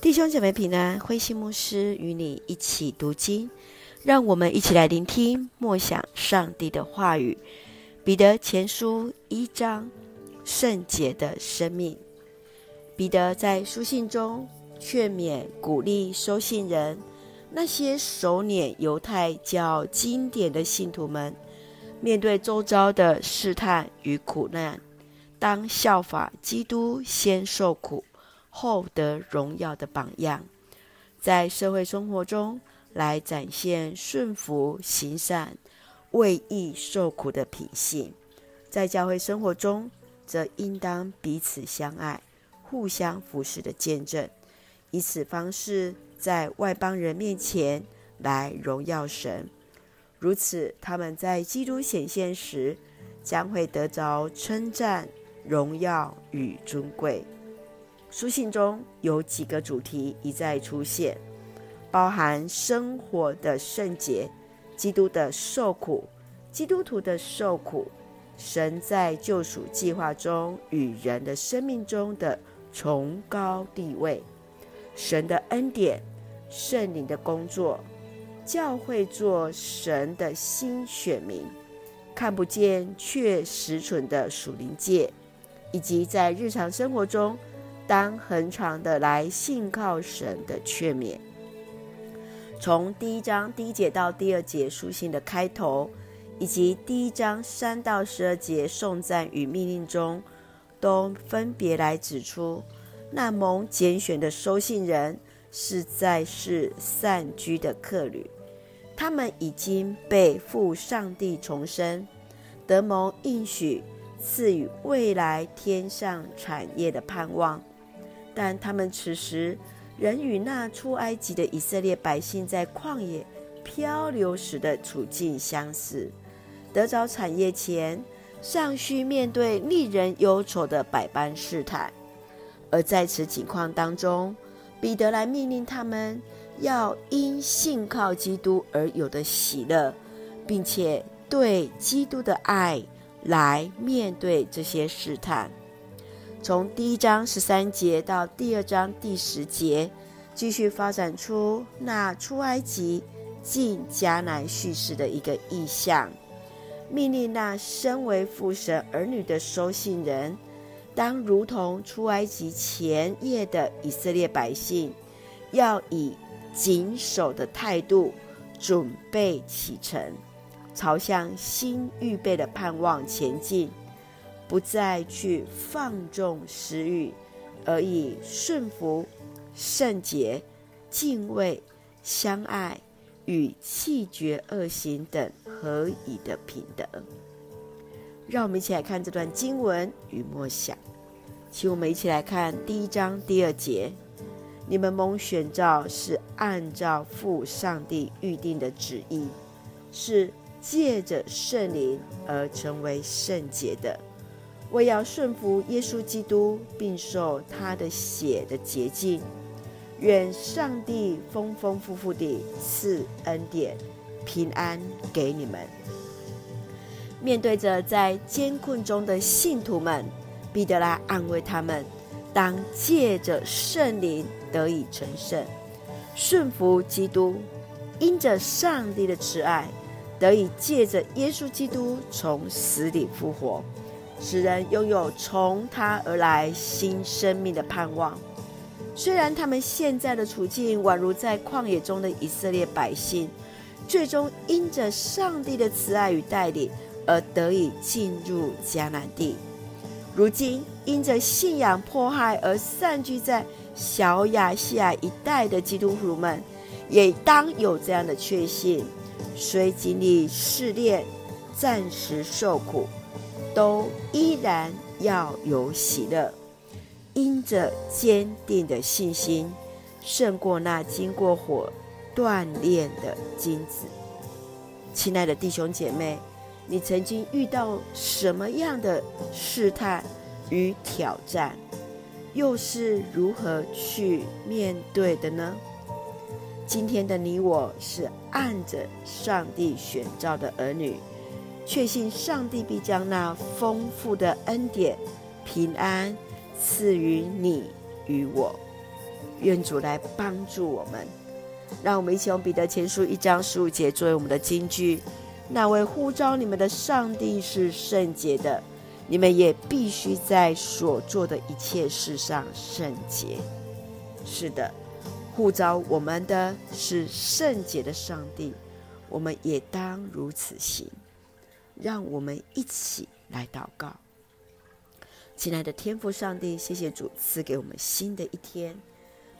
弟兄姐妹平安，慧馨牧师与你一起读经，让我们一起来聆听默想上帝的话语。彼得前书一章，圣洁的生命。彼得在书信中劝勉、鼓励收信人，那些熟稔犹太教经典的信徒们，面对周遭的试探与苦难，当效法基督，先受苦。后得荣耀的榜样，在社会生活中来展现顺服、行善、为义受苦的品性；在教会生活中，则应当彼此相爱、互相扶持的见证，以此方式在外邦人面前来荣耀神。如此，他们在基督显现时，将会得着称赞、荣耀与尊贵。书信中有几个主题一再出现，包含生活的圣洁、基督的受苦、基督徒的受苦、神在救赎计划中与人的生命中的崇高地位、神的恩典、圣灵的工作、教会做神的新选民、看不见却实存的属灵界，以及在日常生活中。当恒常的来信靠神的劝勉，从第一章第一节到第二节书信的开头，以及第一章三到十二节颂赞与命令中，都分别来指出，那蒙拣选的收信人是在世散居的客旅，他们已经被父上帝重生，得蒙应许赐予未来天上产业的盼望。但他们此时仍与那出埃及的以色列百姓在旷野漂流时的处境相似，得着产业前尚需面对令人忧愁的百般试探。而在此情况当中，彼得来命令他们要因信靠基督而有的喜乐，并且对基督的爱来面对这些试探。从第一章十三节到第二章第十节，继续发展出那出埃及进迦南叙事的一个意象，命令那身为父神儿女的收信人，当如同出埃及前夜的以色列百姓，要以谨守的态度准备启程，朝向新预备的盼望前进。不再去放纵私欲，而以顺服、圣洁、敬畏、相爱与弃绝恶行等合宜的品德。让我们一起来看这段经文与默想。请我们一起来看第一章第二节：你们蒙选召是按照父上帝预定的旨意，是借着圣灵而成为圣洁的。为要顺服耶稣基督，并受他的血的洁净，愿上帝丰丰富富地赐恩典、平安给你们。面对着在艰困中的信徒们，彼得来安慰他们：当借着圣灵得以成圣，顺服基督，因着上帝的慈爱，得以借着耶稣基督从死里复活。使人拥有从他而来新生命的盼望。虽然他们现在的处境宛如在旷野中的以色列百姓，最终因着上帝的慈爱与带领而得以进入迦南地。如今因着信仰迫害而散居在小亚细亚一带的基督徒们，也当有这样的确信：虽经历试炼，暂时受苦。都依然要有喜乐，因着坚定的信心，胜过那经过火锻炼的金子。亲爱的弟兄姐妹，你曾经遇到什么样的试探与挑战，又是如何去面对的呢？今天的你我是按着上帝选召的儿女。确信上帝必将那丰富的恩典、平安赐予你与我。愿主来帮助我们。让我们一起用彼得前书一章十五节作为我们的金句：那位呼召你们的上帝是圣洁的，你们也必须在所做的一切事上圣洁。是的，呼召我们的是圣洁的上帝，我们也当如此行。让我们一起来祷告。亲爱的天父上帝，谢谢主赐给我们新的一天。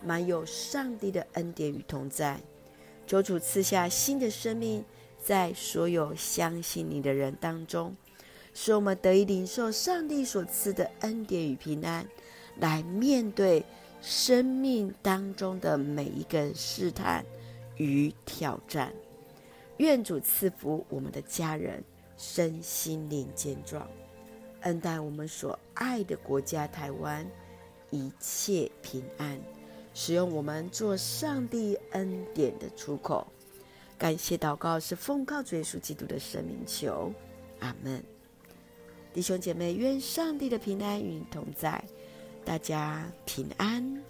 满有上帝的恩典与同在，求主赐下新的生命，在所有相信你的人当中，使我们得以领受上帝所赐的恩典与平安，来面对生命当中的每一个试探与挑战。愿主赐福我们的家人，身心灵健壮，恩待我们所爱的国家台湾，一切平安。使用我们做上帝恩典的出口，感谢祷告是奉靠主耶稣基督的圣名求，阿门。弟兄姐妹，愿上帝的平安与你同在，大家平安。